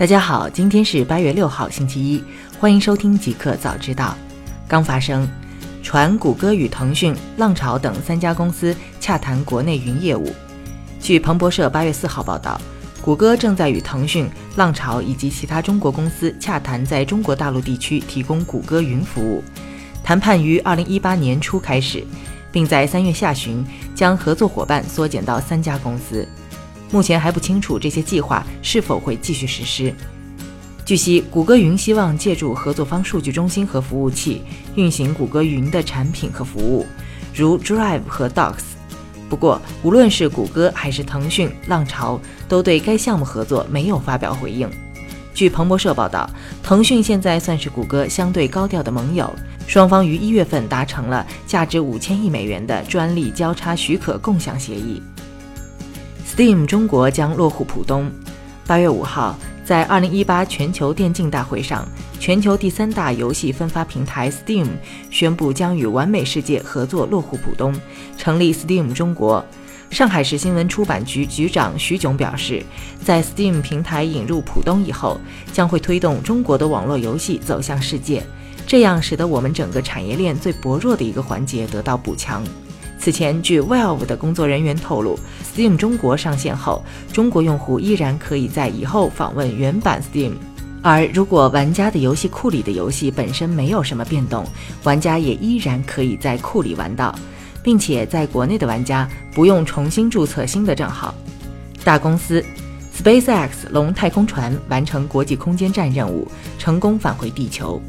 大家好，今天是八月六号，星期一，欢迎收听极客早知道。刚发生，传谷歌与腾讯、浪潮等三家公司洽谈国内云业务。据彭博社八月四号报道，谷歌正在与腾讯、浪潮以及其他中国公司洽谈在中国大陆地区提供谷歌云服务。谈判于二零一八年初开始，并在三月下旬将合作伙伴缩减到三家公司。目前还不清楚这些计划是否会继续实施。据悉，谷歌云希望借助合作方数据中心和服务器运行谷歌云的产品和服务，如 Drive 和 Docs。不过，无论是谷歌还是腾讯、浪潮，都对该项目合作没有发表回应。据彭博社报道，腾讯现在算是谷歌相对高调的盟友，双方于一月份达成了价值五千亿美元的专利交叉许可共享协议。Steam 中国将落户浦东。八月五号，在二零一八全球电竞大会上，全球第三大游戏分发平台 Steam 宣布将与完美世界合作落户浦东，成立 Steam 中国。上海市新闻出版局局长徐炯表示，在 Steam 平台引入浦东以后，将会推动中国的网络游戏走向世界，这样使得我们整个产业链最薄弱的一个环节得到补强。此前，据 Valve 的工作人员透露，Steam 中国上线后，中国用户依然可以在以后访问原版 Steam。而如果玩家的游戏库里的游戏本身没有什么变动，玩家也依然可以在库里玩到，并且在国内的玩家不用重新注册新的账号。大公司 SpaceX 龙太空船完成国际空间站任务，成功返回地球。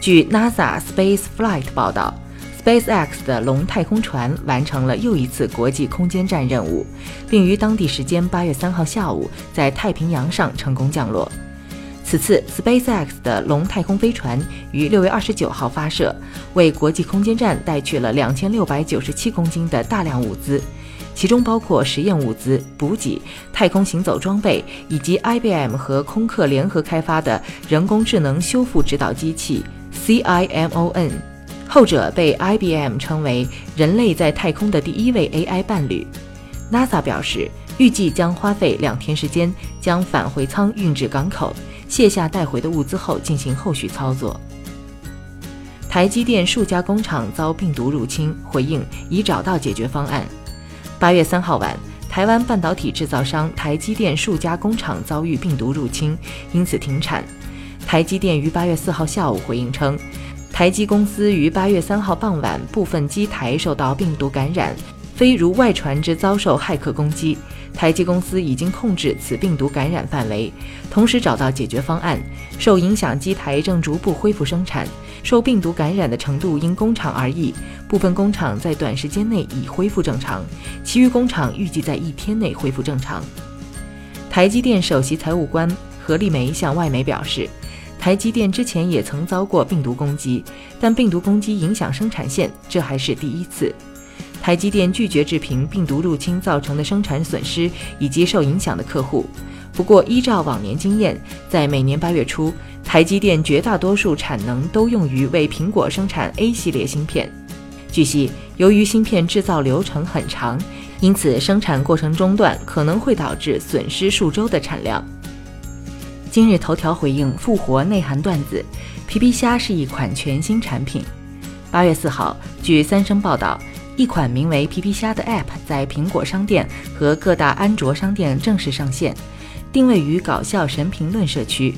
据 NASA Space Flight 报道。SpaceX 的龙太空船完成了又一次国际空间站任务，并于当地时间八月三号下午在太平洋上成功降落。此次 SpaceX 的龙太空飞船于六月二十九号发射，为国际空间站带去了两千六百九十七公斤的大量物资，其中包括实验物资、补给、太空行走装备以及 IBM 和空客联合开发的人工智能修复指导机器 CIMON。后者被 IBM 称为人类在太空的第一位 AI 伴侣。NASA 表示，预计将花费两天时间，将返回舱运至港口，卸下带回的物资后进行后续操作。台积电数家工厂遭病毒入侵，回应已找到解决方案。八月三号晚，台湾半导体制造商台积电数家工厂遭遇病毒入侵，因此停产。台积电于八月四号下午回应称。台积公司于八月三号傍晚部分机台受到病毒感染，非如外传之遭受骇客攻击。台积公司已经控制此病毒感染范围，同时找到解决方案。受影响机台正逐步恢复生产，受病毒感染的程度因工厂而异，部分工厂在短时间内已恢复正常，其余工厂预计在一天内恢复正常。台积电首席财务官何立梅向外媒表示。台积电之前也曾遭过病毒攻击，但病毒攻击影响生产线，这还是第一次。台积电拒绝置评病毒入侵造成的生产损失以及受影响的客户。不过，依照往年经验，在每年八月初，台积电绝大多数产能都用于为苹果生产 A 系列芯片。据悉，由于芯片制造流程很长，因此生产过程中断可能会导致损失数周的产量。今日头条回应复活内涵段子，皮皮虾是一款全新产品。八月四号，据三生报道，一款名为皮皮虾的 App 在苹果商店和各大安卓商店正式上线，定位于搞笑神评论社区。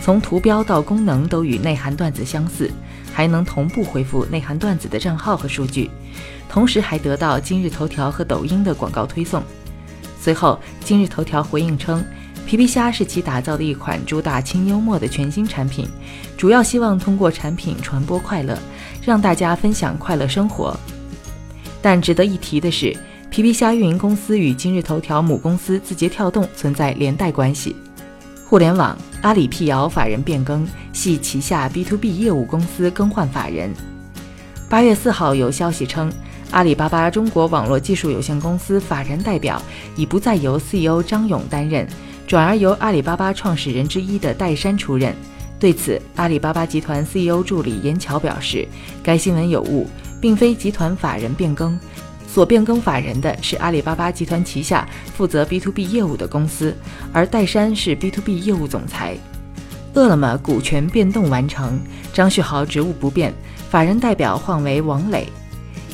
从图标到功能都与内涵段子相似，还能同步回复内涵段子的账号和数据，同时还得到今日头条和抖音的广告推送。随后，今日头条回应称。皮皮虾是其打造的一款主打轻幽默的全新产品，主要希望通过产品传播快乐，让大家分享快乐生活。但值得一提的是，皮皮虾运营公司与今日头条母公司字节跳动存在连带关系。互联网阿里辟谣法人变更，系旗下 B to B 业务公司更换法人。八月四号有消息称，阿里巴巴中国网络技术有限公司法人代表已不再由 CEO 张勇担任。转而由阿里巴巴创始人之一的戴珊出任。对此，阿里巴巴集团 CEO 助理严乔表示，该新闻有误，并非集团法人变更所变更法人的是阿里巴巴集团旗下负责 B to B 业务的公司，而戴珊是 B to B 业务总裁。饿了么股权变动完成，张旭豪职务不变，法人代表换为王磊。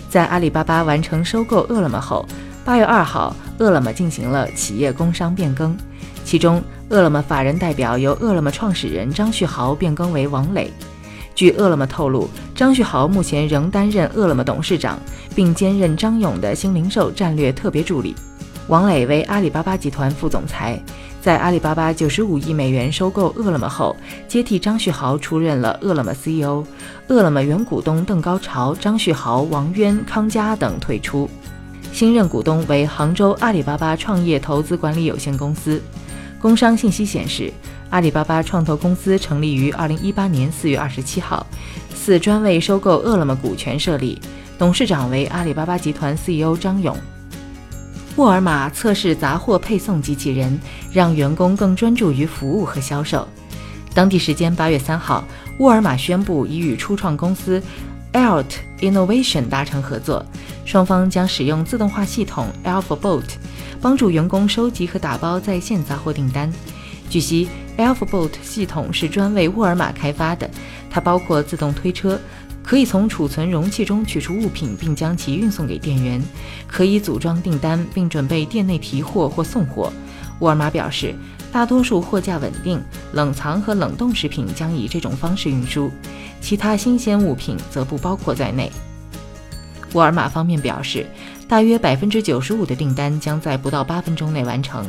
在阿里巴巴完成收购饿了么后，八月二号，饿了么进行了企业工商变更，其中饿了么法人代表由饿了么创始人张旭豪变更为王磊。据饿了么透露，张旭豪目前仍担任饿了么董事长，并兼任张勇的新零售战略特别助理。王磊为阿里巴巴集团副总裁。在阿里巴巴九十五亿美元收购饿了么后，接替张旭豪出任了饿了么 CEO。饿了么原股东邓高潮、张旭豪、王渊、康佳等退出，新任股东为杭州阿里巴巴创业投资管理有限公司。工商信息显示，阿里巴巴创投公司成立于二零一八年四月二十七号，四专为收购饿了么股权设立，董事长为阿里巴巴集团 CEO 张勇。沃尔玛测试杂货配送机器人，让员工更专注于服务和销售。当地时间八月三号，沃尔玛宣布已与初创公司 Alt Innovation 达成合作，双方将使用自动化系统 AlphaBot，帮助员工收集和打包在线杂货订单。据悉，AlphaBot 系统是专为沃尔玛开发的，它包括自动推车。可以从储存容器中取出物品，并将其运送给店员；可以组装订单，并准备店内提货或送货。沃尔玛表示，大多数货架稳定，冷藏和冷冻食品将以这种方式运输，其他新鲜物品则不包括在内。沃尔玛方面表示，大约百分之九十五的订单将在不到八分钟内完成。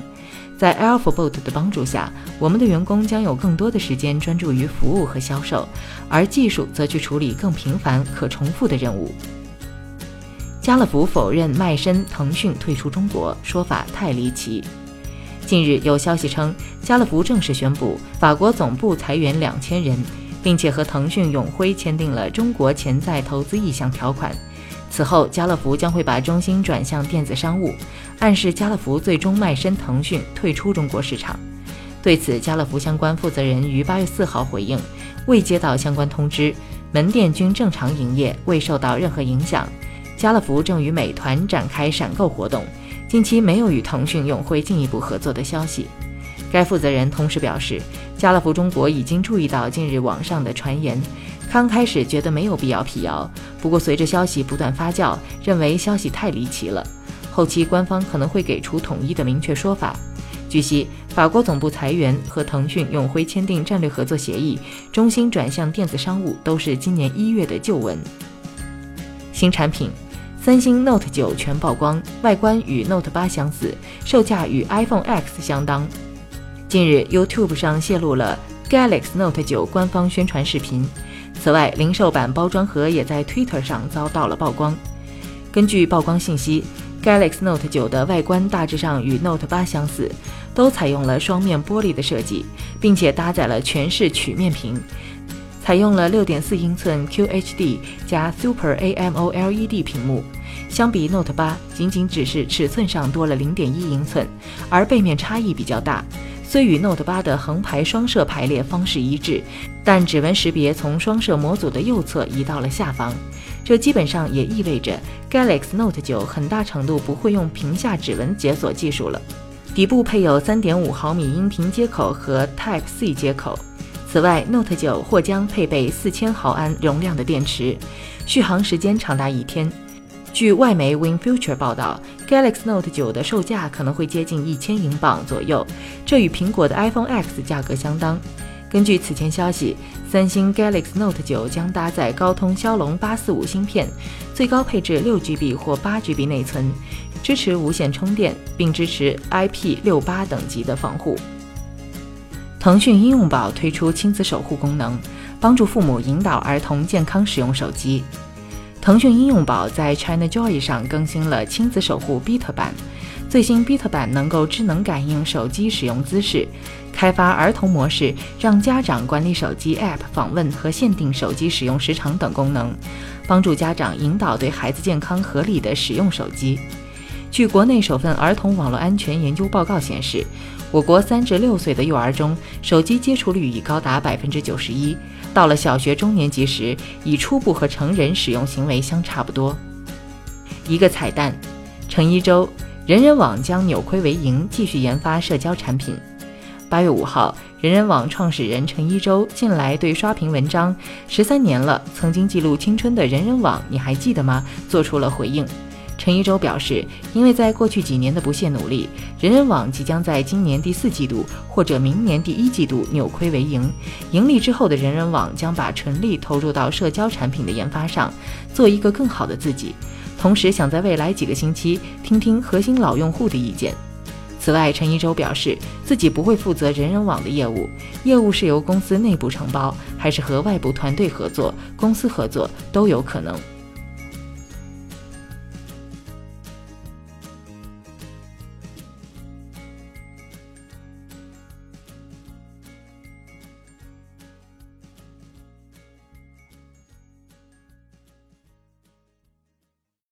在 AlphaBot 的帮助下，我们的员工将有更多的时间专注于服务和销售，而技术则去处理更频繁、可重复的任务。家乐福否认卖身腾讯退出中国，说法太离奇。近日有消息称，家乐福正式宣布法国总部裁员两千人，并且和腾讯永辉签订了中国潜在投资意向条款。此后，家乐福将会把中心转向电子商务，暗示家乐福最终卖身腾讯，退出中国市场。对此，家乐福相关负责人于八月四号回应，未接到相关通知，门店均正常营业，未受到任何影响。家乐福正与美团展开闪购活动，近期没有与腾讯永辉进一步合作的消息。该负责人同时表示，家乐福中国已经注意到近日网上的传言。刚开始觉得没有必要辟谣，不过随着消息不断发酵，认为消息太离奇了。后期官方可能会给出统一的明确说法。据悉，法国总部裁员和腾讯永辉签订战略合作协议，中心转向电子商务都是今年一月的旧闻。新产品，三星 Note 9全曝光，外观与 Note 8相似，售价与 iPhone X 相当。近日，YouTube 上泄露了 Galaxy Note 9官方宣传视频。此外，零售版包装盒也在 Twitter 上遭到了曝光。根据曝光信息，Galaxy Note 9的外观大致上与 Note 8相似，都采用了双面玻璃的设计，并且搭载了全视曲面屏，采用了6.4英寸 QHD 加 Super AMOLED 屏幕。相比 Note 8，仅仅只是尺寸上多了0.1英寸，而背面差异比较大。虽与 Note 8的横排双摄排列方式一致，但指纹识别从双摄模组的右侧移到了下方，这基本上也意味着 Galaxy Note 9很大程度不会用屏下指纹解锁技术了。底部配有3.5毫米音频接口和 Type C 接口。此外，Note 9或将配备4000毫安容量的电池，续航时间长达一天。据外媒 WinFuture 报道，Galaxy Note 9的售价可能会接近一千英镑左右，这与苹果的 iPhone X 价格相当。根据此前消息，三星 Galaxy Note 9将搭载高通骁龙八四五芯片，最高配置六 GB 或八 GB 内存，支持无线充电，并支持 IP68 等级的防护。腾讯应用宝推出亲子守护功能，帮助父母引导儿童健康使用手机。腾讯应用宝在 ChinaJoy 上更新了亲子守护 Beat 版，最新 Beat 版能够智能感应手机使用姿势，开发儿童模式，让家长管理手机 App 访问和限定手机使用时长等功能，帮助家长引导对孩子健康合理的使用手机。据国内首份儿童网络安全研究报告显示，我国三至六岁的幼儿中，手机接触率已高达百分之九十一。到了小学中年级时，已初步和成人使用行为相差不多。一个彩蛋：陈一舟，人人网将扭亏为盈，继续研发社交产品。八月五号，人人网创始人陈一舟近来对刷屏文章“十三年了，曾经记录青春的人人网，你还记得吗？”做出了回应。陈一舟表示，因为在过去几年的不懈努力，人人网即将在今年第四季度或者明年第一季度扭亏为盈。盈利之后的人人网将把纯力投入到社交产品的研发上，做一个更好的自己。同时，想在未来几个星期听听核心老用户的意见。此外，陈一舟表示，自己不会负责人人网的业务，业务是由公司内部承包，还是和外部团队合作、公司合作都有可能。